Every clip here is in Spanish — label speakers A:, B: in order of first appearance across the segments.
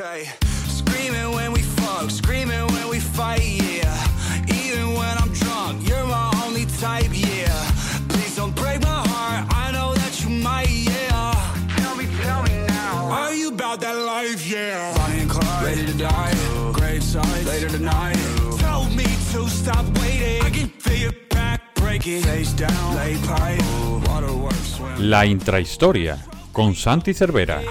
A: Okay, screaming when we fuck, screaming when we fight, yeah. Even when I'm drunk, you're my only type, yeah. Please don't break my heart, I know that you might, yeah. Tell me, tell me now. Are you about that life, yeah? Bonnie and Clyde, ready to die. Grave side, later tonight. Tell me to stop waiting. I can feel your back breaking. Face down, lay pipe, waterworks, swim.
B: La intrahistoria con Santi Cervera.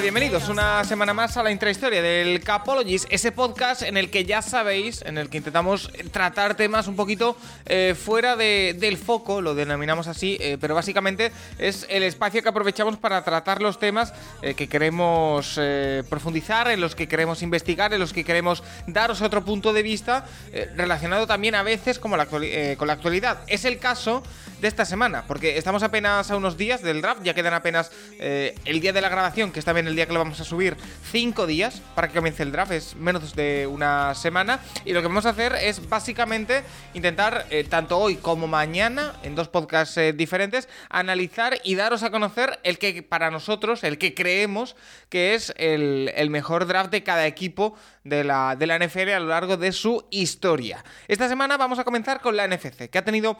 C: Bienvenidos una semana más a la intrahistoria del Capologies, ese podcast en el que ya sabéis, en el que intentamos tratar temas un poquito eh, fuera de- del foco, lo denominamos así, eh, pero básicamente es el espacio que aprovechamos para tratar los temas eh, que queremos profundizar, en los que queremos investigar, en los que queremos daros otro punto de vista, relacionado también a veces como con la actualidad. Es el caso de esta semana, porque estamos apenas a unos días del draft, ya quedan apenas eh, el día de la grabación, que es también el día que lo vamos a subir, cinco días para que comience el draft, es menos de una semana, y lo que vamos a hacer es básicamente intentar, eh, tanto hoy como mañana, en dos podcasts eh, diferentes, analizar y daros a conocer el que para nosotros, el que creemos que es el, el mejor draft de cada equipo de la, de la NFL a lo largo de su historia. Esta semana vamos a comenzar con la NFC, que ha tenido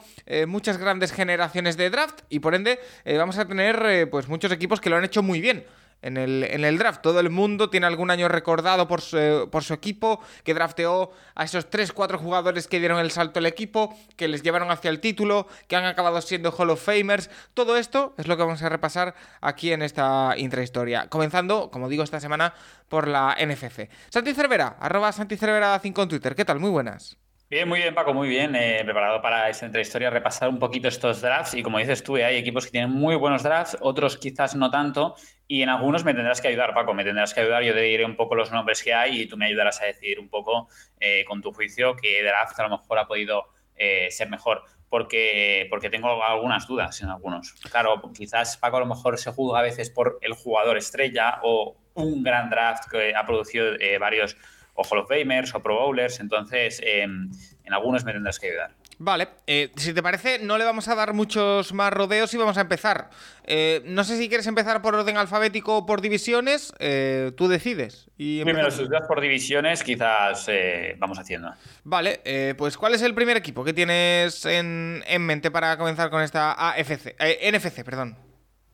C: muchas grandes generaciones de draft y por ende eh, vamos a tener eh, pues muchos equipos que lo han hecho muy bien. En el, en el draft, todo el mundo tiene algún año recordado por su, por su equipo, que drafteó a esos 3-4 jugadores que dieron el salto al equipo, que les llevaron hacia el título, que han acabado siendo Hall of Famers. Todo esto es lo que vamos a repasar aquí en esta intrahistoria. Comenzando, como digo, esta semana por la NFC. Santi Cervera, arroba Santi Cervera 5 en Twitter. ¿Qué tal? Muy buenas.
D: Bien, muy bien, Paco, muy bien. Eh, preparado para esta entrehistoria, repasar un poquito estos drafts. Y como dices tú, eh, hay equipos que tienen muy buenos drafts, otros quizás no tanto. Y en algunos me tendrás que ayudar, Paco, me tendrás que ayudar. Yo te diré un poco los nombres que hay y tú me ayudarás a decidir un poco, eh, con tu juicio, qué draft a lo mejor ha podido eh, ser mejor. Porque, porque tengo algunas dudas en algunos. Claro, quizás Paco a lo mejor se juzga a veces por el jugador estrella o un gran draft que ha producido eh, varios o Hall of Famers o Pro Bowlers. Entonces, eh, en algunos me tendrás que ayudar.
C: Vale, eh, si te parece, no le vamos a dar muchos más rodeos y vamos a empezar. Eh, no sé si quieres empezar por orden alfabético o por divisiones, eh, tú decides. Y
D: Primero, si dudas por divisiones, quizás eh, vamos haciendo.
C: Vale, eh, pues ¿cuál es el primer equipo que tienes en, en mente para comenzar con esta AFC? eh, NFC, perdón.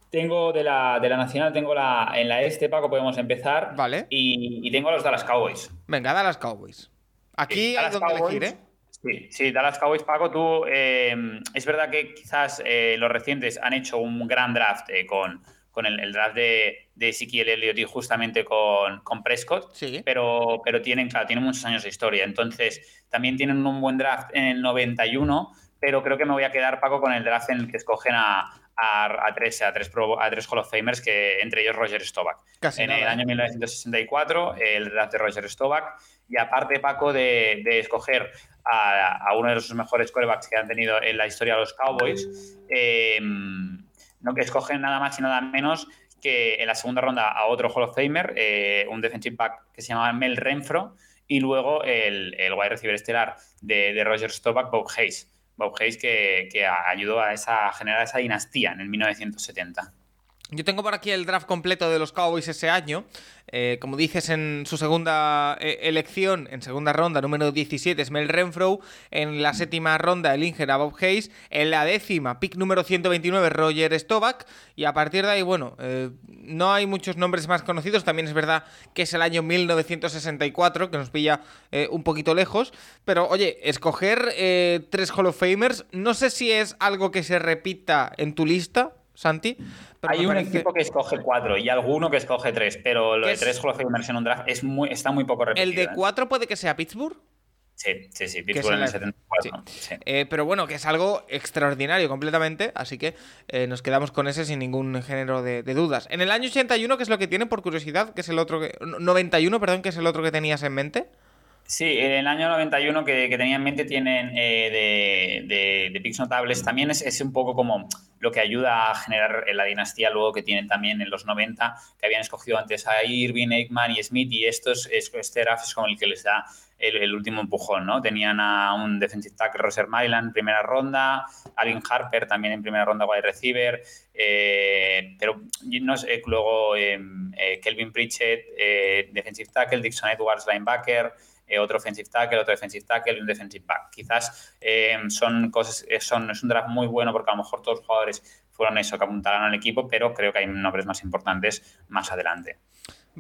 D: Tengo de la, de la Nacional, tengo la en la este, Paco, podemos empezar.
C: Vale.
D: Y, y tengo a los Dallas Cowboys.
C: Venga, Dallas Cowboys. Aquí
D: Sí,
C: hay donde
D: Cowboys.
C: elegir, ¿eh?
D: Sí, sí, Dallas Cowboys, Paco, tú, eh, es verdad que quizás eh, los recientes han hecho un gran draft eh, con, con el, el draft de, de Ezekiel Elliott y justamente con, con Prescott,
C: Sí.
D: pero, pero tienen, claro, tienen muchos años de historia. Entonces, también tienen un buen draft en el 91, pero creo que me voy a quedar, Paco, con el draft en el que escogen a, a, a tres, a, tres Pro- a tres Hall of Famers, que entre ellos Roger Staubach.
C: Casi
D: en
C: nada,
D: el año 1964, el draft de Roger Staubach, y aparte, Paco, de, de escoger a, a uno de los mejores quarterbacks que han tenido en la historia de los Cowboys, eh, no que escogen nada más y nada menos que en la segunda ronda a otro Hall of Famer, eh, un defensive back que se llama Mel Renfro, y luego el, el wide receiver estelar de, de Roger Staubach, Bob Hayes. Bob Hayes que, que ayudó a, esa, a generar esa dinastía en el 1970.
C: Yo tengo por aquí el draft completo de los Cowboys ese año. Eh, como dices, en su segunda eh, elección, en segunda ronda, número 17, es Mel Renfro. En la séptima ronda, el Inger a Bob Hayes. En la décima, pick número 129, Roger Staubach. Y a partir de ahí, bueno, eh, no hay muchos nombres más conocidos. También es verdad que es el año 1964, que nos pilla un poquito lejos. Pero oye, escoger tres Hall of Famers, no sé si es algo que se repita en tu lista, Santi. pero
D: Hay un
C: parece-
D: equipo que escoge cuatro y alguno que escoge tres, pero lo
C: ¿Qué
D: de
C: es?
D: tres Hall en un draft es muy, está muy poco repetido.
C: El de
D: ¿eh?
C: 4 puede que sea Pittsburgh.
D: Sí, sí, sí, Pittsburgh en
C: el-
D: el 74.
C: sí.
D: sí.
C: Eh, pero bueno, que es algo extraordinario completamente, así que eh, nos quedamos con ese sin ningún género de, de dudas. En el año 81, ¿qué es lo que tiene por curiosidad? que es el otro que... no, 91, perdón, que es el otro que tenías en mente?
D: Sí, en el año 91 que, que tenía en mente tienen eh, de, de, picks notables. También es, es, un poco como lo que ayuda a generar la dinastía luego que tienen también en los 90, que habían escogido antes a Irving, Aikman y Smith, y estos, este draft es como el que les da el, último empujón, ¿no? Tenían a un defensive tackle, Roser Myland, en primera ronda, Alvin Harper también en primera ronda, wide receiver, eh, pero no sé, luego em, eh, Kelvin Pritchett, eh, defensive tackle, Dixon Edwards, linebacker, otro offensive tackle, otro defensive tackle y un defensive back. Quizás em, son cosas, son, es un draft muy bueno porque a lo mejor todos los jugadores fueron eso que apuntaron al equipo, pero creo que hay nombres más importantes más adelante.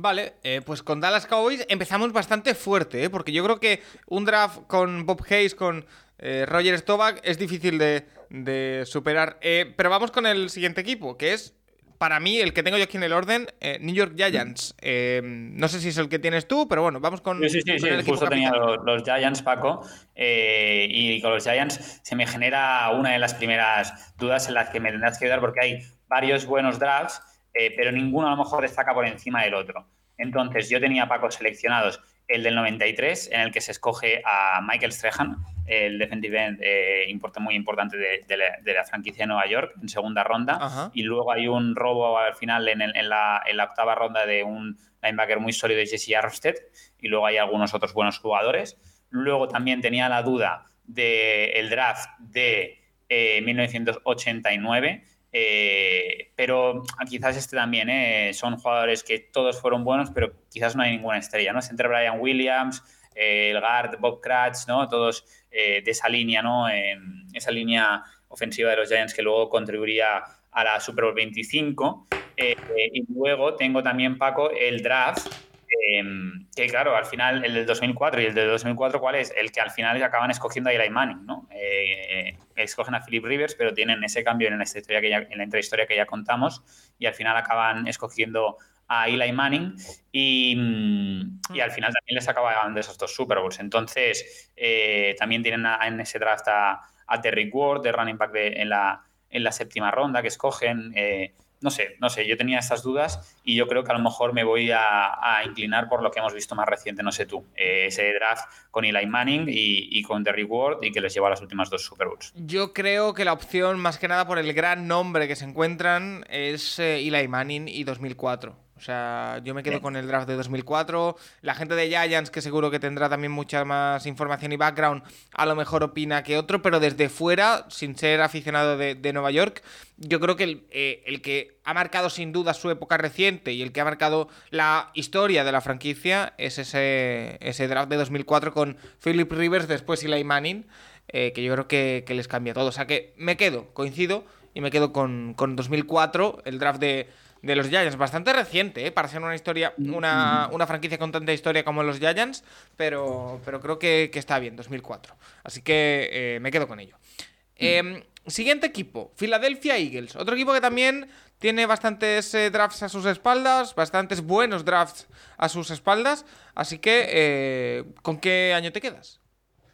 C: Vale, eh, pues con Dallas Cowboys empezamos bastante fuerte, ¿eh? porque yo creo que un draft con Bob Hayes, con eh, Roger Staubach, es difícil de, superar. Eh, pero vamos con el siguiente equipo, que es, para mí, el que tengo yo aquí en el orden, New York Giants. no sé si es el que tienes tú, pero bueno, vamos con.
D: Sí, sí, sí, justo tenía los, Giants, Paco, y con los Giants se me genera una de las primeras dudas en las que me tendrás que ayudar, porque hay varios buenos drafts eh, pero ninguno a lo mejor destaca por encima del otro. Entonces, yo tenía Paco seleccionados el del 93, en el que se escoge a Michael Strahan, el defensive end eh, muy importante de, la, franquicia de Nueva York, en segunda ronda. Y luego hay un robo al final en, la, octava ronda de un linebacker muy sólido, Jesse Armstead. Y luego hay algunos otros buenos jugadores. Luego también tenía la duda del draft de 1989 eh, eh, pero quizás este también, eh, son jugadores que todos fueron buenos, pero quizás no hay ninguna estrella, ¿no? Entre Brian Williams, eh, el guard Bob Kratz, ¿no? Todos de esa línea, ¿no? esa línea ofensiva de los Giants que luego contribuiría a la Super Bowl 25. y luego tengo también, Paco, el draft Em, que claro, al final el del 2004 y el del 2004, ¿cuál es? El que al final acaban escogiendo a Eli Manning, ¿no? Escogen a Philip Rivers, pero tienen ese cambio en la, historia que ya, en la intrahistoria que ya contamos y al final acaban escogiendo a Eli Manning y, mm, y al final también les acaba ganando esos dos Super Bowls. Entonces, eh, también tienen en ese draft a, a Derrick Ward, de running back de, en, la, en la séptima ronda que escogen. Eh, no sé, no sé, yo tenía estas dudas y yo creo que a lo mejor me voy a, inclinar por lo que hemos visto más reciente, no sé tú, eh, ese draft con Eli Manning y, con The Reward y que les lleva a las últimas dos Super Bowls.
C: Yo creo que la opción, más que nada por el gran nombre que se encuentran, es eh, Eli Manning y 2004. O sea, yo me quedo con el draft de 2004. La gente de Giants, que seguro que tendrá también mucha más información y background, a lo mejor opina que otro, pero desde fuera, sin ser aficionado de, Nueva York, yo creo que el, eh, el, que ha marcado sin duda su época reciente y el que ha marcado la historia de la franquicia es ese, ese draft de 2004 con Philip Rivers, después Eli Manning, eh, que yo creo que, les cambia todo. O sea que me quedo, coincido, y me quedo con, con 2004, el draft de de los Giants. Bastante reciente, ¿eh? Para ser una historia, mm, una, una, franquicia con tanta historia como los Giants, pero, pero creo que, está bien, 2004. Así que eh, me quedo con ello. Mm. Em, siguiente equipo, Philadelphia Eagles. Otro equipo que también tiene bastantes eh, drafts a sus espaldas, bastantes buenos drafts a sus espaldas. Así que, eh, ¿con qué año te quedas?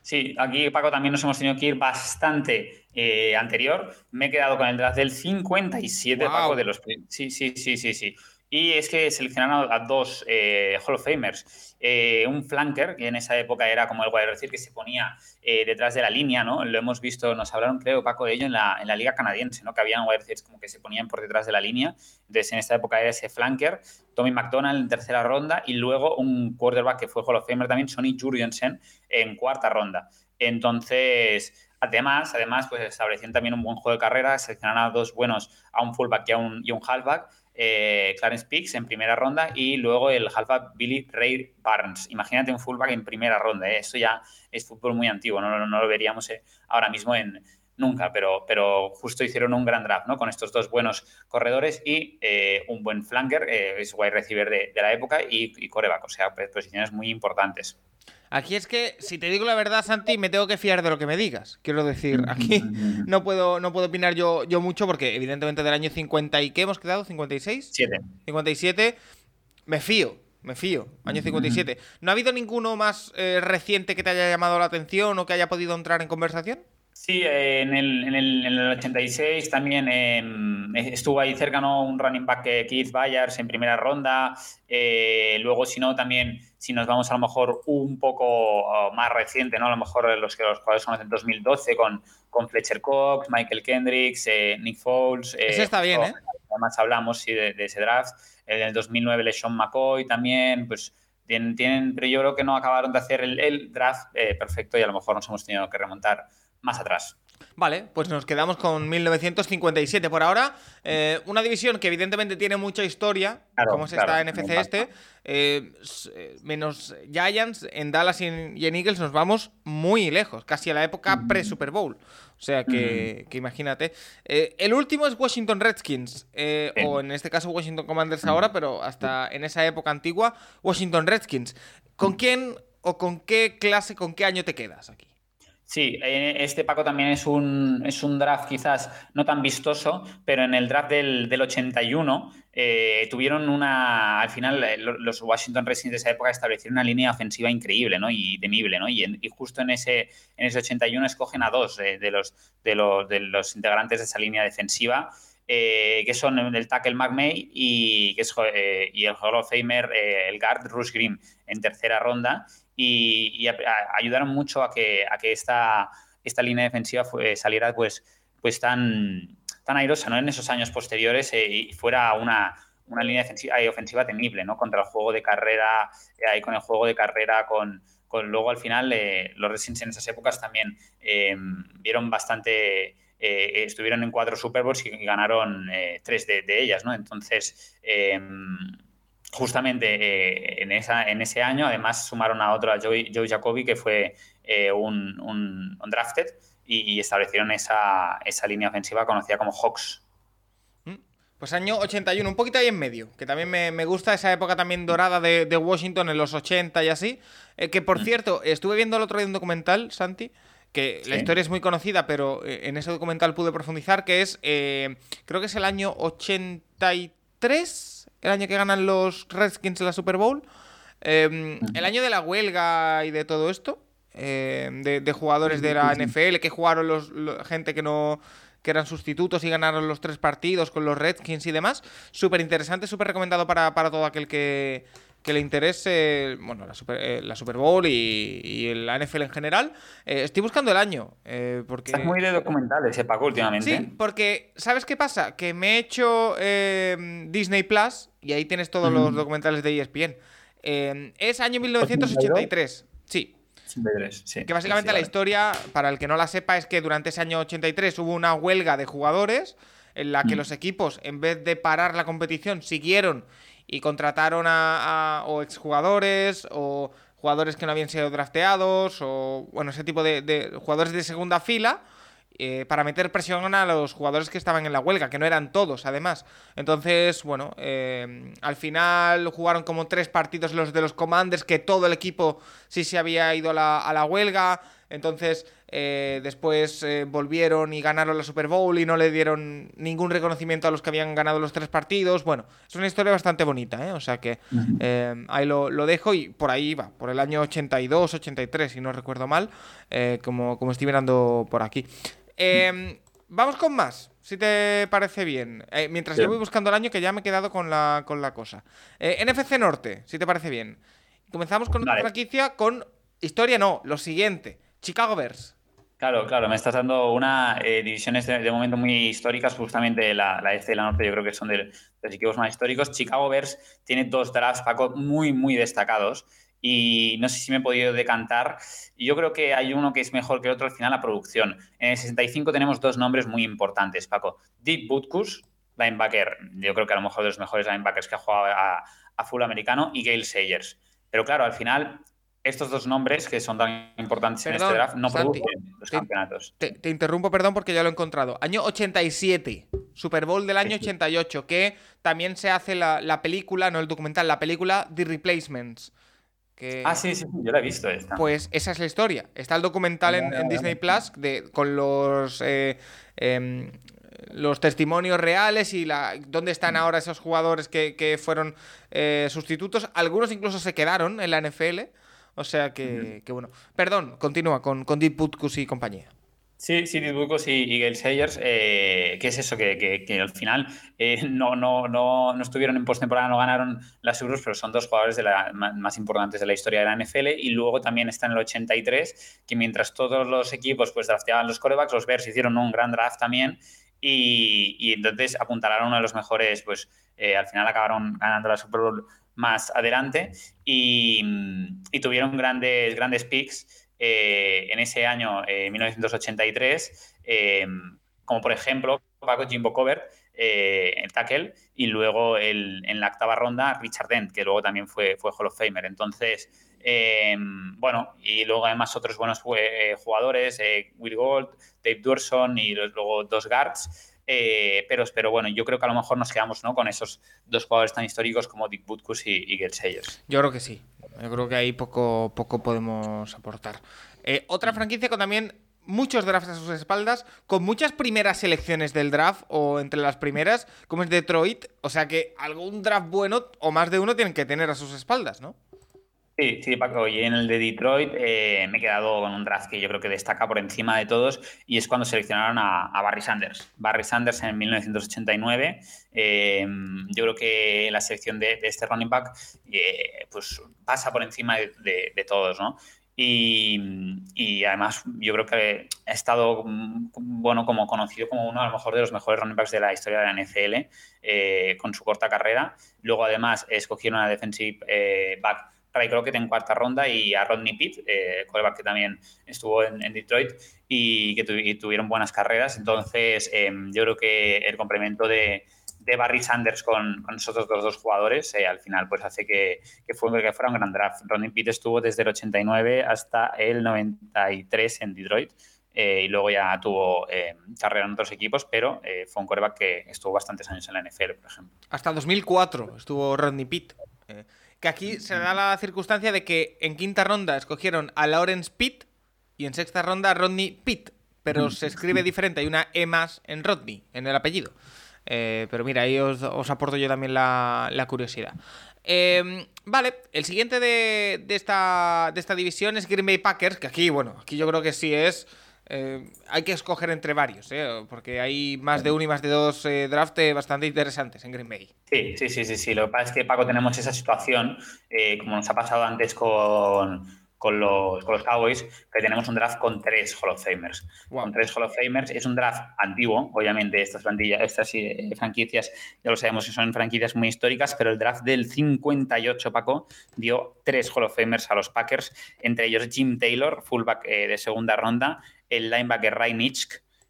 D: Sí, aquí Paco también nos hemos tenido que ir bastante eh, anterior. Me he quedado con el draft del 57, Paco, de los... Sí, sí, sí, sí, sí. Y es que seleccionaron a dos eh, Hall of Famers. Eh, un flanker, que en esa época era como el wide receiver que se ponía eh, detrás de la línea, ¿no? Lo hemos visto, nos hablaron, creo, Paco, de ello en la, en la liga canadiense, ¿no? Que habían wide receivers como que se ponían por detrás de la línea. Entonces, en esta época era ese flanker, Tommy McDonald en tercera ronda y luego un quarterback que fue Hall of Famer también, Sonny Jurgensen, en cuarta ronda. Entonces, además, además, pues establecían también un buen juego de carrera, seleccionaron a dos buenos, a un fullback y a un, halfback, eh, Clarence Peaks en primera ronda y luego el halfback Billy Ray Barnes. Imagínate un fullback en primera ronda, ¿eh? esto ya es fútbol muy antiguo, no, no lo veríamos eh, ahora mismo en nunca, pero, pero justo hicieron un gran draft, ¿no? Con estos dos buenos corredores y un buen flanker, es wide receiver de, la época y, y coreback, o sea, posiciones muy importantes.
C: Aquí es que, si te digo la verdad, Santi, me tengo que fiar de lo que me digas. Quiero decir, aquí no puedo, no puedo opinar yo, yo mucho porque, evidentemente, del año 50 y qué hemos quedado, ¿56?
D: 7.
C: 57, me fío, me fío, año 57. ¿No ha habido ninguno más eh, reciente que te haya llamado la atención o que haya podido entrar en conversación?
D: Sí, en, el, en, el, en, el, 86 también eh, estuvo ahí cerca ¿no? un running back eh, Keith Byers en primera ronda. Eh, luego, si no, también, si nos vamos a lo mejor un poco oh, más reciente, ¿no? a lo mejor los que los jugadores son en 2012 con, con Fletcher Cox, Michael Kendricks, eh, Nick Foles.
C: Ese está bien, ¿eh?
D: Además, hablamos sí, de, de, ese draft. En el 2009, LeSean McCoy también, pues. Tienen, tienen, pero yo creo que no acabaron de hacer el, el draft perfecto y a lo mejor nos hemos tenido que remontar más atrás.
C: Vale, pues nos quedamos con 1957 por ahora. Eh, una división que evidentemente tiene mucha historia, claro, como es claro, esta NFC este. Eh, menos Giants, en Dallas y en, y en, Eagles nos vamos muy lejos, casi a la época pre-Super Bowl. O sea que, mm. que imagínate. Eh, el último es Washington Redskins, eh, o en este caso Washington Commanders ahora, pero hasta en esa época antigua, Washington Redskins. ¿Con quién o con qué clase, con qué año te quedas aquí?
D: Sí, este Paco también es un, es un draft quizás no tan vistoso, pero en el draft del, del 81 eh, tuvieron una, al final los Washington Redskins de esa época establecieron una línea ofensiva increíble ¿no? y temible, ¿no? Y, en, y, justo en ese, en ese 81 escogen a dos de, los, de, los, de los integrantes de esa línea defensiva. Eh, que son el tackle McMay y, que es, eh, y el Hall of Famer, eh, el guard Rush Green, en tercera ronda y, ayudaron mucho a que, a que esta, esta línea defensiva saliera pues, pues tan, tan airosa ¿no? en esos años posteriores eh, y fuera una, una línea defensiva y ofensiva temible ¿no? contra el juego de carrera, eh, ahí con el juego de carrera, con, con luego al final eh, los Redskins en esas épocas también eh, vieron bastante... estuvieron en cuatro Super Bowls y ganaron tres de, ellas, ¿no? Entonces, justamente eh, en, esa, en ese año, además sumaron a otro, a Joey, Joey Jacoby, que fue eh, un, un, un, drafted, y, y establecieron esa, esa, línea ofensiva conocida como Hawks.
C: Pues año 81, un poquito ahí en medio, que también me, me gusta esa época también dorada de, de, Washington en los 80 y así. Eh, que por mm. cierto, estuve viendo el otro día un documental, Santi, que ¿Sí? la historia es muy conocida, pero en ese documental pude profundizar, que es, creo que es el año 83 el año que ganan los Redskins la Super Bowl. Eh, el año de la huelga y de todo esto. Eh, de, de, jugadores de la NFL que jugaron los, los, gente que no que eran sustitutos y ganaron los tres partidos con los Redskins y demás. Súper interesante, súper recomendado para, para todo aquel que, que le interese bueno, la, Super, eh, la Super Bowl y, y, la NFL en general. Eh, estoy buscando el año. Eh, porque...
D: Es muy de documentales, ese Paco, últimamente.
C: Sí, porque ¿sabes qué pasa? Que me he hecho eh, Disney Plus y ahí tienes todos mm. los documentales de ESPN. es año 1983. Sí.
D: 83, sí,
C: que básicamente sí, la historia, para el que no la sepa, es que durante ese año 83 hubo una huelga de jugadores en la que mm. los equipos, en vez de parar la competición, siguieron y contrataron a, exjugadores o jugadores que no habían sido drafteados o bueno, ese tipo de, de jugadores de segunda fila eh, para meter presión a los jugadores que estaban en la huelga, que no eran todos, además. Entonces, bueno, eh, al final jugaron como tres partidos los de los Commanders, que todo el equipo sí se había ido a la, a la huelga. Entonces, eh, después eh, volvieron y ganaron la Super Bowl y no le dieron ningún reconocimiento a los que habían ganado los tres partidos. Bueno, es una historia bastante bonita, ¿eh? O sea que eh, ahí lo, lo, dejo y por ahí va, por el año 82, 83, si no recuerdo mal, como, como estoy mirando por aquí. Eh, vamos con más, si te parece bien. Mientras yo voy buscando el año, que ya me he quedado con la, con la cosa. NFC Norte, si te parece bien. Comenzamos con vale. otra franquicia con historia, no, lo siguiente. Chicago Bears.
D: Claro, claro, me estás dando una eh, divisiones de, momento muy históricas, justamente la, la este la norte, yo creo que son de, los equipos más históricos. Chicago Bears tiene dos drafts, Paco, muy, muy destacados y no sé si me he podido decantar. Yo creo que hay uno que es mejor que el otro al final, la producción. En el 65 tenemos dos nombres muy importantes, Paco. Deep Butkus, linebacker, yo creo que a lo mejor de los mejores linebackers que ha jugado a, a full americano, y Gail Sayers. Pero claro, al final estos dos nombres que son tan importantes perdón, en este draft no Santi, producen los
C: te,
D: campeonatos.
C: Te, te, interrumpo, perdón, porque ya lo he encontrado. Año 87, Super Bowl del año 88, que también se hace la, la película, no el documental, la película The Replacements.
D: Que, ah, sí, sí, yo la he visto esta.
C: Pues esa es la historia. Está el documental en, en Disney Plus de, con los eh, eh, los testimonios reales y la, dónde están ahora esos jugadores que, que fueron eh, sustitutos. Algunos incluso se quedaron en la NFL. O sea que, que bueno. Perdón, continúa con, con Deep y compañía.
D: Sí, sí, Butkus y, y Gale Sayers, eh, ¿qué es eso? Que, al final eh, no, no, no, no, estuvieron en postemporada, no ganaron las Euros, pero son dos jugadores de la, más, importantes de la historia de la NFL. Y luego también está en el 83, que mientras todos los equipos pues drafteaban los corebacks, los Bears hicieron un gran draft también. Y, y entonces apuntalaron uno de los mejores, pues eh, al final acabaron ganando la Super Bowl más adelante y, y tuvieron grandes, grandes picks. Eh, en ese año, 1983, eh, eh, como por ejemplo Paco Jimbo Cover, en tackle, y luego en la octava ronda Richard Dent, que luego también fue, fue Hall of Famer. Entonces, bueno, y luego además otros buenos jugadores, Will Gold, Dave Durson y luego dos guards. Pero, pero bueno, yo creo que a lo mejor nos quedamos ¿no? con esos dos jugadores tan históricos como Dick Butkus y, y Sayers.
C: Yo creo que sí. Yo creo que ahí poco, poco podemos aportar. Eh, otra franquicia con también muchos drafts a sus espaldas, con muchas primeras selecciones del draft o entre las primeras, como es Detroit. O sea que algún draft bueno o más de uno tienen que tener a sus espaldas, ¿no?
D: Sí, sí, Paco. Y en el de Detroit eh, me he quedado con un draft que yo creo que destaca por encima de todos y es cuando seleccionaron a, Barry Sanders. Barry Sanders en 1989. Eh, yo creo que la selección de, este running back eh, pues pasa por encima de, todos, ¿no? Y, además yo creo que ha estado bueno como conocido como uno a lo mejor de los mejores running backs de la historia de la NFL con su corta carrera. Luego además escogieron a defensive back Ray Crockett en cuarta ronda y a Rodney Pitt, eh, que también estuvo en, Detroit y que tuvieron buenas carreras. Entonces, em, yo creo que el complemento de, Barry Sanders con, con esos otros dos jugadores eh, al final pues hace que, fue, que fuera un gran draft. Rodney Pitt estuvo desde el 89 hasta el 93 en Detroit. Eh, y luego ya tuvo eh, carrera en otros equipos, pero eh, fue un coreback que estuvo bastantes años en la NFL, por ejemplo.
C: Hasta 2004 estuvo Rodney Pitt que aquí se da la circunstancia de que en quinta ronda escogieron a Lawrence Pitt y en sexta ronda a Rodney Pitt, pero se escribe diferente, hay una E más en Rodney, en el apellido. Eh, pero mira, ahí os, aporto yo también la, curiosidad. Em, vale, el siguiente de, esta, de esta división es Green Bay Packers, que aquí, bueno, aquí yo creo que sí es eh, hay que escoger entre varios, ¿eh? porque hay más de uno y más de dos eh, drafts bastante interesantes en Green Bay.
D: Sí, sí, sí, sí, sí. Lo que pasa es que, Paco, tenemos esa situación, como nos ha pasado antes con, con los, con los Cowboys, que tenemos un draft con tres Hall of Famers. Con tres Hall of Famers. Es un draft antiguo, obviamente, estas, plantillas, estas franquicias, ya lo sabemos que son franquicias muy históricas, pero el draft del 58, Paco, dio tres Hall of Famers a los Packers, entre ellos Jim Taylor, fullback de segunda ronda, el linebacker Ray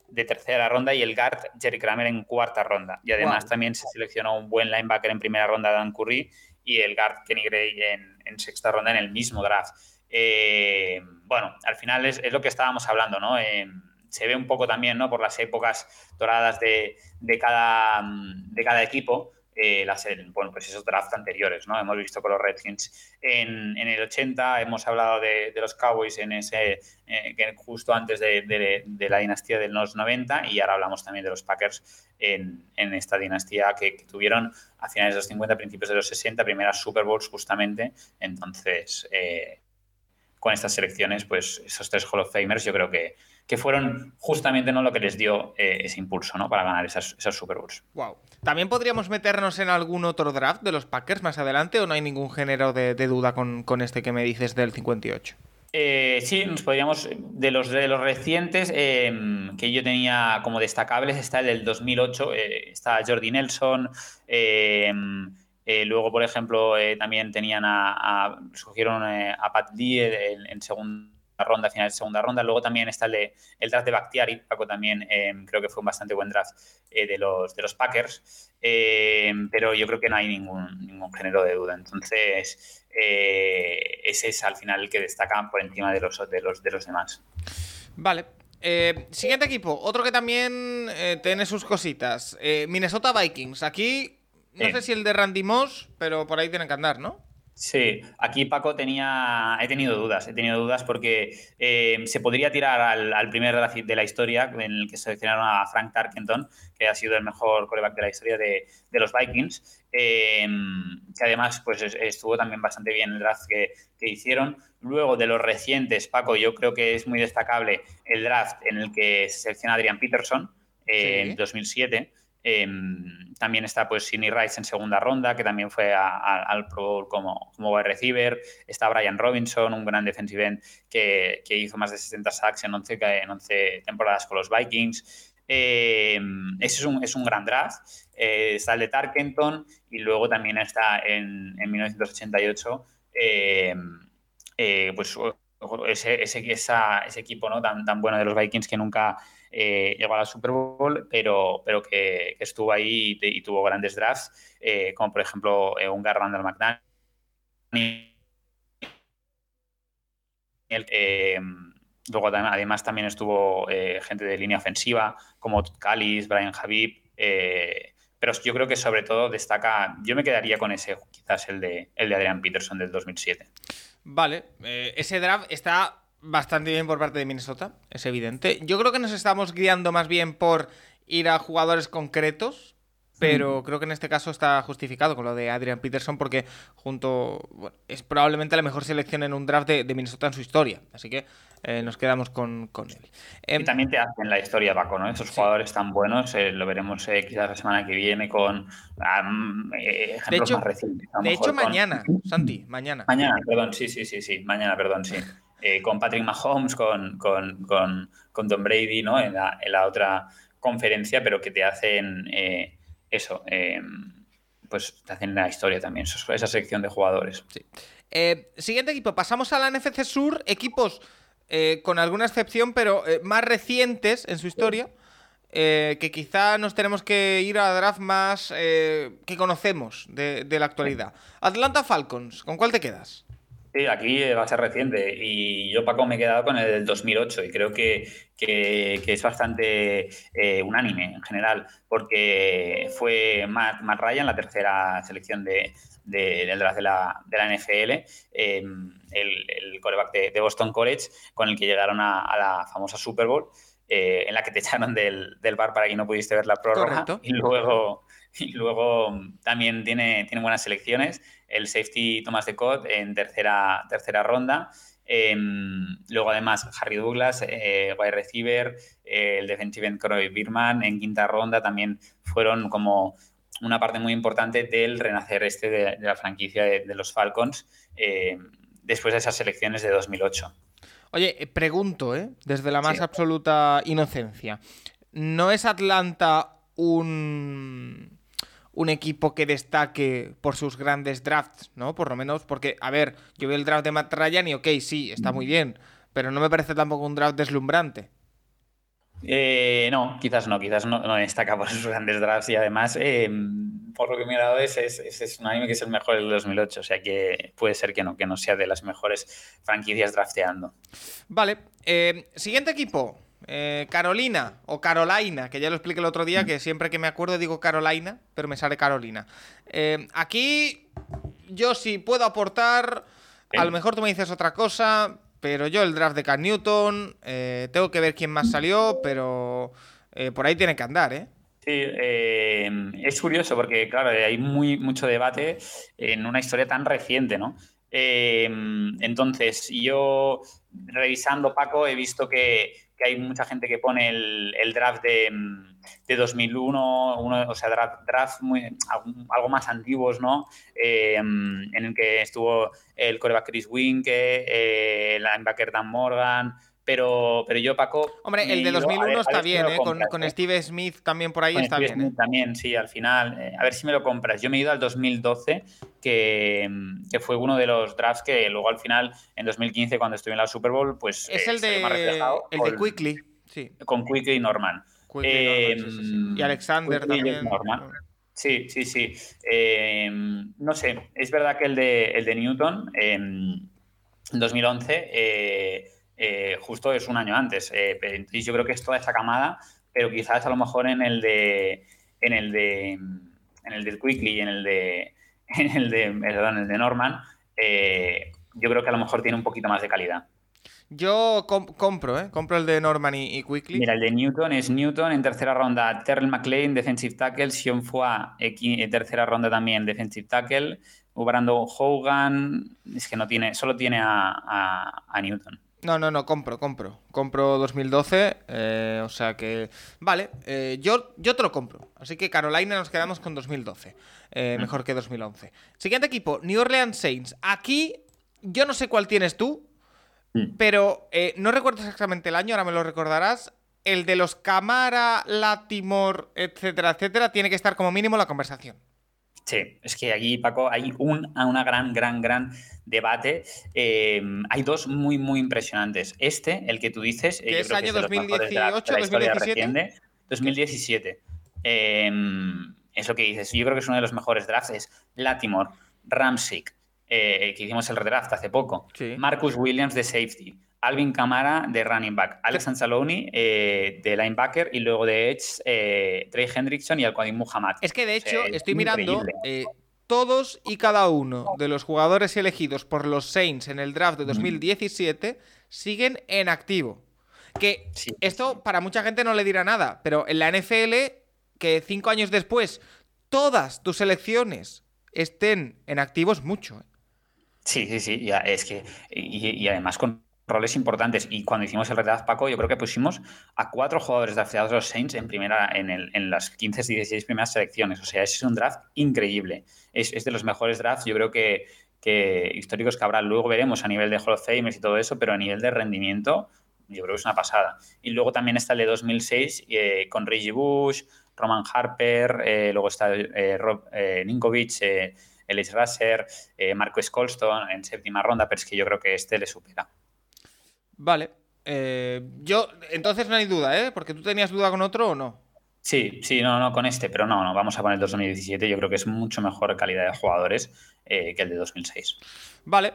D: de tercera ronda y el guard Jerry Kramer en cuarta ronda. Y además también se seleccionó un buen linebacker en primera ronda, Dan Curry, y el guard Kenny Gray en, sexta ronda en el mismo draft. Eh, bueno, al final es, lo que estábamos hablando, ¿no? Eh, se ve un poco también, ¿no? Por las épocas doradas de, cada, de cada equipo, eh, las, bueno, pues esos drafts anteriores, ¿no? Hemos visto con los Redskins en, en el 80, hemos hablado de, los Cowboys en ese, eh, justo antes de, la dinastía de los 90 y ahora hablamos también de los Packers en, esta dinastía que, tuvieron a finales de los 50, principios de los 60, primeras Super Bowls justamente, entonces... Eh, con estas selecciones, pues esos tres Hall of Famers yo creo que, que fueron justamente ¿no? lo que les dio eh, ese impulso ¿no? para ganar esas, esas Super Bowls.
C: Wow. ¿También podríamos meternos en algún otro draft de los Packers más adelante o no hay ningún género de, duda con, este que me dices del 58?
D: Eh, sí, nos podríamos. De los, de los recientes em, que yo tenía como destacables, está el del 2008, eh, está Jordi Nelson. Em, eh, luego, por ejemplo, eh, también tenían a, eh, a Pat Lee en, segunda ronda, final de segunda ronda. Luego también está el, el draft de Bakhtiari, Paco también creo que fue un bastante buen draft de, los, de los Packers, pero yo creo que no hay ningún, ningún género de duda. Entonces, ese es al final el que destaca por encima de los, de los, de los demás.
C: Vale, siguiente equipo, otro que también tiene sus cositas. Minnesota Vikings. Aquí no sé si el de Randy Moss, pero por ahí tienen que andar, ¿no?
D: Sí, aquí Paco tenía, he tenido dudas, he tenido dudas porque eh, se podría tirar al, primer de la, historia en el que seleccionaron a Frank Tarkenton, que ha sido el mejor coreback de la historia de, los Vikings, eh, que además pues estuvo también bastante bien el draft que, hicieron. Luego de los recientes, Paco, yo creo que es muy destacable el draft en el que se selecciona Adrian Peterson eh, en 2007. Em, también está pues Sidney Rice en segunda ronda, que también fue al Pro Bowl como, como wide receiver. Está Brian Robinson, un gran defensive end que, hizo más de 60 sacks en 11, en 11 temporadas con los Vikings. Em, ese es un, es un, gran draft. Eh, está el de Tarkenton y luego también está en, en 1988 em, eh, pues ese, ese, ese equipo ¿no? tan, tan bueno de los Vikings que nunca eh, llegó a la Super Bowl, pero, pero que, estuvo ahí y, tuvo grandes drafts, eh, como por ejemplo eh, un Randall McDaniel. Luego además también estuvo gente de línea ofensiva como Callis, Brian Habib, pero yo creo que sobre todo destaca, yo me quedaría con ese, quizás el de, el de Adrian Peterson del 2007.
C: Vale, ese draft está bastante bien por parte de Minnesota, es evidente. Yo creo que nos estamos guiando más bien por ir a jugadores concretos, pero creo que en este caso está justificado con lo de Adrian Peterson porque junto es probablemente la mejor selección en un draft de, Minnesota en su historia, así que eh, nos quedamos con, él. y
D: em, también te hacen la historia, Paco, ¿no? Esos jugadores tan buenos, eh, lo veremos eh, quizás la semana que viene con ejemplos de hecho, más recientes.
C: De hecho, mañana, Santi, mañana.
D: Mañana, perdón, sí, sí, sí, sí, mañana, perdón, sí. Eh, con Patrick Mahomes, con, con, Tom Brady, ¿no? En la, en la, otra conferencia, pero que te hacen eh, eso, eh, pues te hacen la historia también, esa sección de jugadores.
C: siguiente equipo, pasamos a la NFC Sur, equipos con alguna excepción, pero más recientes en su historia. que quizá nos tenemos que ir a draft más que conocemos de, de, la actualidad. Atlanta Falcons, ¿con cuál te quedas?
D: Sí, aquí va a ser reciente. Y yo, Paco, me he quedado con el del 2008 y creo que, es bastante eh, unánime en general, porque fue Matt, Ryan, la tercera selección de, del draft de la, de la NFL, em, el, el coreback de, Boston College, con el que llegaron a, la famosa Super Bowl, eh, en la que te echaron del, bar para que no pudiste ver la prórroga. Y luego, y luego también tiene, tiene buenas selecciones el safety Thomas de Cott en tercera, tercera ronda. Em, luego, además, Harry Douglas, eh, wide receiver, eh, el defensive end Croy Birman en quinta ronda también fueron como una parte muy importante del renacer este de, la franquicia de, los Falcons em, después de esas selecciones de 2008.
C: Oye, eh, pregunto, desde la más absoluta inocencia, ¿no es Atlanta un un equipo que destaque por sus grandes drafts, ¿no? Por lo menos, porque, a ver, yo veo el draft de Matt Ryan y, ok, sí, está muy bien, pero no me parece tampoco un draft deslumbrante.
D: Eh, no, quizás no, quizás no, destaca por sus grandes drafts y además, eh, por lo que me he dado, es, es, un anime que es el mejor del 2008, o sea que puede ser que no, que no sea de las mejores franquicias drafteando.
C: Vale, eh, siguiente equipo, eh, Carolina o Carolina, que ya lo expliqué el otro día, que siempre que me acuerdo digo Carolina, pero me sale Carolina. Eh, aquí yo sí puedo aportar, a lo mejor tú me dices otra cosa, pero yo el draft de Cam Newton, eh, tengo que ver quién más salió, pero por ahí tiene que andar, ¿eh?
D: Sí, es curioso porque, claro, hay muy, mucho debate en una historia tan reciente, ¿no? entonces, yo revisando, Paco, he visto que que hay mucha gente que pone el, draft de, de 2001, uno, o sea, draft, muy, algo más antiguos, ¿no? Eh, en el que estuvo el coreback Chris Winke, eh, el linebacker Dan Morgan, pero, pero yo, Paco.
C: Hombre, el de 2001 está bien, ¿eh? Con, con, ¿eh? Steve Smith también por ahí está bien. ¿eh?
D: También, sí, al final. a ver si me lo compras. Yo me he ido al 2012, que, que, fue uno de los drafts que luego al final, en 2015, cuando estuve en la Super Bowl, pues.
C: Es el de, el de Quickly, sí.
D: Con Quickly y Norman.
C: Y Alexander también. Norman.
D: Sí, sí, sí. no sé, es verdad que el de, el de Newton en 2011 eh, justo es un año antes. Eh, yo creo que es toda esa camada, pero quizás a lo mejor en el de en el de en el del Quickly y en el de en el de, perdón, el de Norman eh, yo creo que a lo mejor tiene un poquito más de calidad.
C: Yo compro, ¿eh? Compro el de Norman y, Quickly.
D: Mira, el de Newton es Newton en tercera ronda, Terrell McLean, defensive tackle, Sion Fua, en tercera ronda también, defensive tackle, Brandon Hogan, es que no tiene, solo tiene a, Newton.
C: No, no, no, compro, compro. Compro 2012, eh, o sea que... Vale, eh, yo, yo te lo compro. Así que Carolina nos quedamos con 2012. Eh, mejor que 2011. Siguiente equipo, New Orleans Saints. Aquí yo no sé cuál tienes tú, Mm. Pero no recuerdo exactamente el año, ahora me lo recordarás. El de los Camara, Latimor, etcétera, etcétera, tiene que estar como mínimo la conversación.
D: Sí, es que aquí, Paco, hay un, una gran, gran, gran debate. Eh, hay dos muy, muy impresionantes. Este, el que tú dices,
C: eh, ¿Qué es año 2018, 2017?
D: 2017. es lo que dices. Yo creo que es uno de los mejores drafts. Es Latimore, Ramsick, eh, que hicimos el redraft hace poco. Marcus Williams de safety. Alvin Kamara de running back, Alex Anzalone eh, de linebacker y luego de Edge, eh, Trey Hendrickson y Al-Qadim Muhammad.
C: Es que de hecho estoy mirando todos y cada uno de los jugadores elegidos por los Saints en el draft de 2017 siguen en activo. Que esto para mucha gente no le dirá nada, pero en la NFL, que cinco años después todas tus selecciones estén en activo es mucho.
D: Sí, sí, sí, ya, es que, y, además con roles importantes. Y cuando hicimos el redraft, Paco, yo creo que pusimos a cuatro jugadores drafteados de los Saints en, primera, en, el, en las 15, 16 primeras selecciones. O sea, ese es un draft increíble. Es, de los mejores drafts, yo creo que, históricos que habrá. Luego veremos a nivel de Hall of Famers y todo eso, pero a nivel de rendimiento, yo creo que es una pasada. Y luego también está el de 2006 eh, con Reggie Bush, Roman Harper, eh, luego está eh, Rob Ninkovic Ellis Rasser, eh, Marco Scolston en séptima ronda, pero es que yo creo que este le supera.
C: Vale. Eh, yo, entonces no hay duda, ¿eh? Porque tú tenías duda con otro o no.
D: Sí, sí, no, no con este, pero no, no, vamos a poner el 2017. Yo creo que es mucho mejor calidad de jugadores eh, que el de 2006.
C: Vale,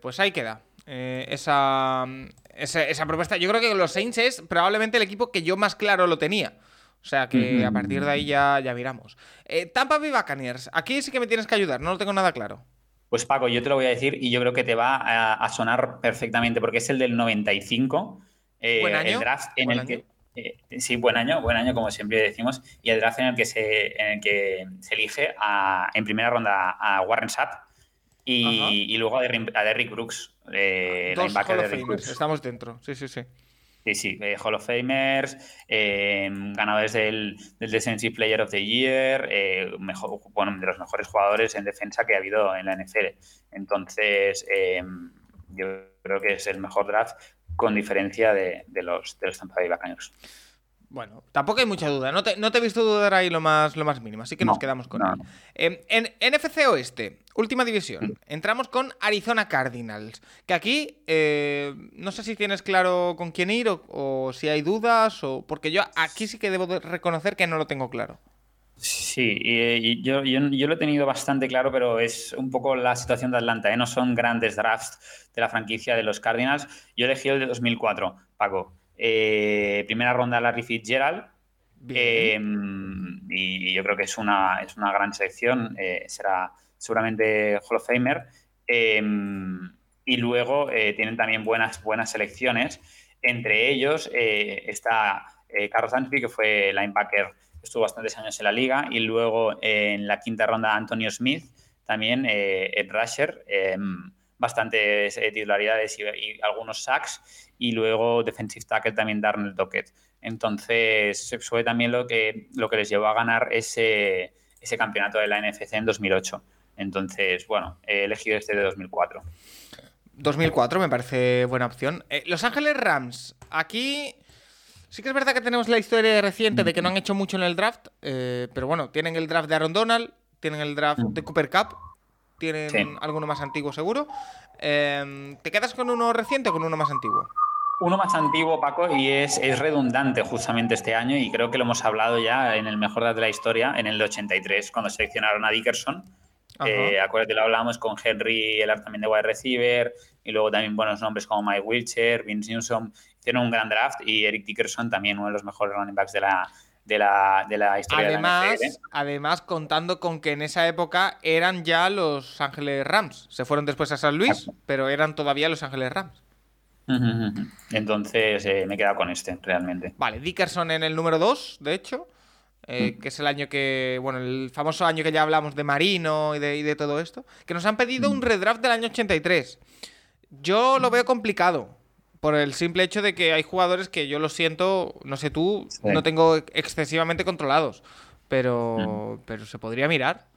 C: pues ahí queda. Esa, esa, esa, propuesta. Yo creo que los Saints es probablemente el equipo que yo más claro lo tenía. O sea que a partir de ahí ya, ya miramos. Eh, Tampa Bay Buccaneers, aquí sí que me tienes que ayudar, no lo tengo nada claro.
D: Pues Paco, yo te lo voy a decir y yo creo que te va a, sonar perfectamente porque es el del 95.
C: Eh, ¿Buen año?
D: El draft en el que. Eh, sí, buen año, buen año, como siempre decimos. Y el draft en el que se, en el que se elige en primera ronda a Warren Sapp y, luego a Derrick, Brooks.
C: Dos Estamos dentro, sí, sí, sí.
D: Sí, sí, eh, Hall of Famers, eh, ganadores del, Defensive Player of the Year, eh, bueno, de los mejores jugadores en defensa que ha habido en la NFL. Entonces, yo creo que es el mejor draft con diferencia de, los, de los Tampa Bay Buccaneers.
C: Bueno, tampoco hay mucha duda. No te, he visto dudar ahí lo más, lo más mínimo, así que nos quedamos con él. Em, en NFC Oeste, última división, entramos con Arizona Cardinals. Que aquí eh, no sé si tienes claro con quién ir o, si hay dudas, o porque yo aquí sí que debo reconocer que no lo tengo claro.
D: Sí, y, yo, yo, lo he tenido bastante claro, pero es un poco la situación de Atlanta. ¿eh? No son grandes drafts de la franquicia de los Cardinals. Yo elegí el de 2004, Paco. Eh, primera ronda Larry Fitzgerald. Em, y, yo creo que es una, es una gran selección. Eh, será seguramente Hall of Famer. Em, y luego eh, tienen también buenas, buenas selecciones. Entre ellos está Carlos Ansby, que fue linebacker, estuvo bastantes años en la liga. Y luego en la quinta ronda Antonio Smith, también Ed Rusher bastantes titularidades y, y, algunos sacks y luego defensive tackle también Darnell Dockett. Entonces, fue también lo que, lo que les llevó a ganar ese, ese campeonato de la NFC en 2008. Entonces, bueno, he elegido este de 2004.
C: 2004 me parece buena opción. Eh, Los Ángeles Rams, aquí sí que es verdad que tenemos la historia reciente de que no han hecho mucho en el draft, eh, pero bueno, tienen el draft de Aaron Donald, tienen el draft mm. de Cooper Cup, tienen alguno más antiguo seguro. Eh, ¿Te quedas con uno reciente o con uno más antiguo?
D: Uno más antiguo, Paco, y es, es, redundante justamente este año, y creo que lo hemos hablado ya en el mejor de la historia, en el 83, cuando seleccionaron a Dickerson. Eh, acuérdate, lo hablamos con Henry, el también de wide receiver, y luego también buenos nombres como Mike Wilcher, Vince Newsom. Hicieron un gran draft, y Eric Dickerson también, uno de los mejores running backs de la, de la, de la historia
C: Además,
D: de la NFL.
C: además, contando con que en esa época eran ya los Ángeles Rams. Se fueron después a San Luis, pero eran todavía los Ángeles Rams.
D: Entonces eh, me he quedado con este, realmente.
C: Vale, Dickerson en el número 2, de hecho. eh,
D: Mm.
C: Que es el año que. Bueno, el famoso año que ya hablamos de Marino y de, y de todo esto. Que nos han pedido
D: Mm.
C: un redraft del año 83. Yo lo veo complicado. Por el simple hecho de que hay jugadores que yo lo siento, no sé tú,
D: Sí.
C: no tengo excesivamente controlados. Pero,
D: Mm.
C: pero se podría mirar.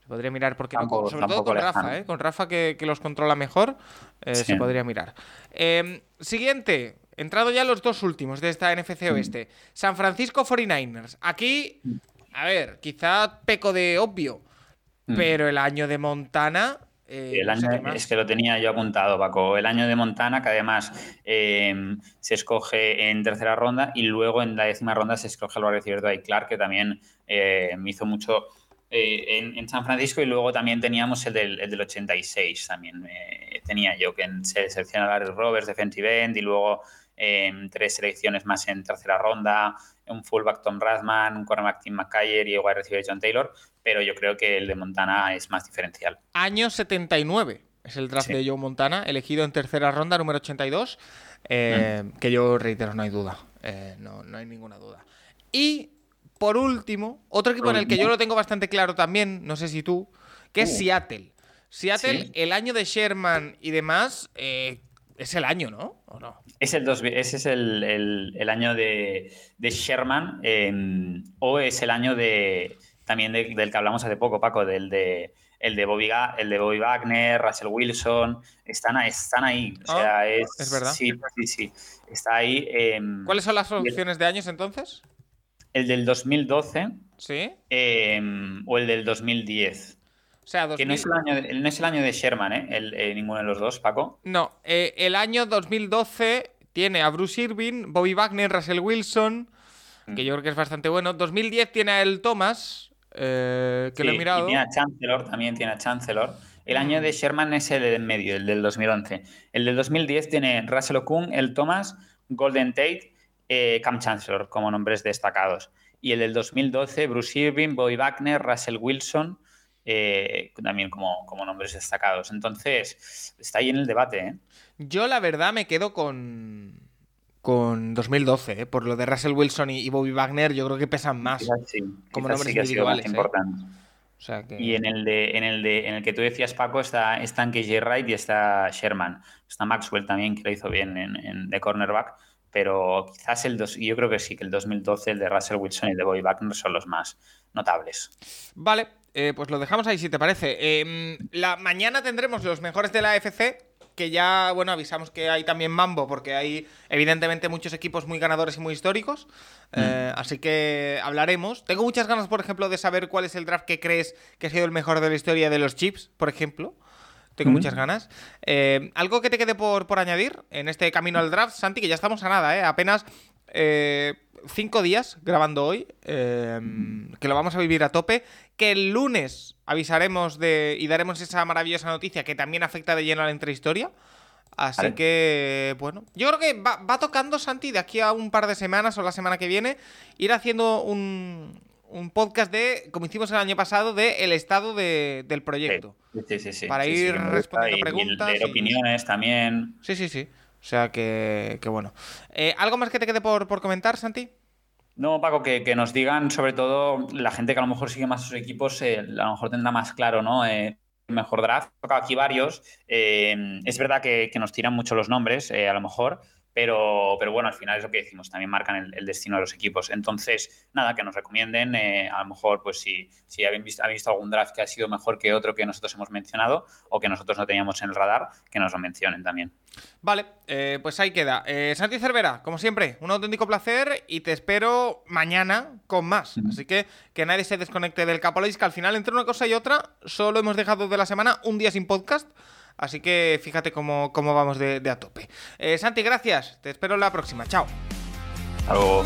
C: Se podría mirar porque no- sobre todo con. Rafa, ¿eh? Con Rafa que, que los controla mejor, eh, se podría mirar. Eh, siguiente, entrado ya los dos últimos de esta NFC
D: Mm.
C: Oeste. San Francisco 49ers. Aquí, a ver, quizá peco de obvio,
D: Mm.
C: pero el año de Montana. Eh,
D: El
C: no sé
D: año, es que lo tenía yo apuntado, Paco. El año de Montana, que además eh, se escoge en tercera ronda y luego en la décima ronda se escoge el wide receiver Dwight Clark, que también eh, me hizo mucho eh, en, en San Francisco. Y luego también teníamos el del, el del 86, también tenía yo, que se selecciona Larry Roberts, defensive end, y luego eh, tres selecciones más en tercera ronda, un fullback Tom Rathman, un cornerback Tim McCayer y el wide receiver John Taylor. Pero yo creo que el de Montana es más diferencial.
C: Año 79. Es el draft
D: Sí.
C: de Joe Montana, elegido en tercera ronda, número 82. eh,
D: Mm.
C: Que yo reitero, no hay duda. eh, no, no hay ninguna duda. Y por último, otro equipo en el que yo lo tengo bastante claro también, no sé si tú, que es
D: Uh.
C: Seattle. Seattle,
D: Sí.
C: el año de Sherman y demás, eh, es el año, ¿no? ¿O no?
D: Es el dos- ese es el, el- el año de, de Sherman eh, o es el año de también de- del que hablamos hace poco, Paco, del de el de Bobby, el de Bobby Wagner, Russell Wilson, están, están ahí. O
C: Ah,
D: sea, es,
C: es verdad.
D: Sí, sí, sí. Está ahí. eh,
C: ¿Cuáles son las opciones de años entonces?
D: El del 2012
C: Sí.
D: eh, o el del 2010.
C: O sea,
D: Que no
C: 2000
D: es el año de, no es el año de Sherman, ¿eh? El- eh, ninguno de los dos, Paco.
C: No, eh, el año 2012 tiene a Bruce Irving, Bobby Wagner, Russell Wilson, que
D: Mm.
C: yo creo que es bastante bueno. 2010 tiene a el Thomas, eh, que lo he mirado.
D: Y tiene a Chancellor, también tiene a Chancellor. El año de Sherman es el de en medio, el del 2011. El del 2010 tiene Russell Okung, el Thomas, Golden Tate, eh, Cam Chancellor como nombres destacados. Y el del 2012, Bruce Irving, Bobby Wagner, Russell Wilson, eh, también como, como nombres destacados. Entonces, está ahí en el debate. ¿eh?
C: Yo la verdad me quedo con con 2012, eh, por lo de Russell Wilson y, Bobby Wagner, yo creo que pesan más.
D: Quizás sí,
C: como
D: quizás
C: nombres
D: sí
C: individuales,
D: importante.
C: O sea que
D: Y en el, de, en, el de, en el que tú decías, Paco, está, están KJ Wright y está Sherman. Está Maxwell también, que lo hizo bien en, en- de cornerback. Pero quizás el dos, yo creo que sí, que el 2012, el de Russell Wilson y el de Bobby Wagner son los más notables.
C: Vale, eh, pues lo dejamos ahí si te parece. Eh, la mañana tendremos los mejores de la AFC, que ya, bueno, avisamos que hay también mambo, porque hay evidentemente muchos equipos muy ganadores y muy históricos. Eh, así que hablaremos. Tengo muchas ganas, por ejemplo, de saber cuál es el draft que crees que ha sido el mejor de la historia de los Chips, por ejemplo. Tengo
D: Mm.
C: muchas ganas. Eh, ¿Algo que te quede por, por añadir en este camino al draft, Santi? Que ya estamos a nada, ¿eh? Apenas eh, cinco días grabando hoy, eh, que lo vamos a vivir a tope. Que el lunes avisaremos de y daremos esa maravillosa noticia que también afecta de lleno a la entrehistoria. Así
D: Vale.
C: que, bueno, yo creo que va, va tocando, Santi, de aquí a un par de semanas o la semana que viene, ir haciendo un, un podcast de, como hicimos el año pasado, de el estado de- del proyecto.
D: Sí, sí, sí. sí.
C: Para
D: Sí,
C: ir respondiendo
D: y
C: preguntas y-
D: opiniones también.
C: Sí, sí, sí. O sea que, que bueno. Eh, ¿Algo más que te quede por, por comentar, Santi?
D: No, Paco, que, que nos digan, sobre todo la gente que a lo mejor sigue más sus equipos, eh, a lo mejor tendrá más claro, ¿no? Eh, mejor draft. He tocado aquí varios. Eh, es verdad que, que nos tiran mucho los nombres, a lo mejor, pero, pero bueno, al final es lo que decimos, también marcan el, el destino de los equipos. Entonces, nada, que nos recomienden, eh, a lo mejor, pues si, si habéis visto, habéis visto algún draft que ha sido mejor que otro que nosotros hemos mencionado o que nosotros no teníamos en el radar, que nos lo mencionen también.
C: Vale, eh, pues ahí queda. Eh, Santi Cervera, como siempre, un auténtico placer y te espero mañana con más. Así que que nadie se desconecte del Capolois, que al final, entre una cosa y otra, solo hemos dejado de la semana un día sin podcast. Así que fíjate cómo, cómo vamos de, de a tope. Eh, Santi, gracias. Te espero en la próxima. Chao.
D: Hasta luego.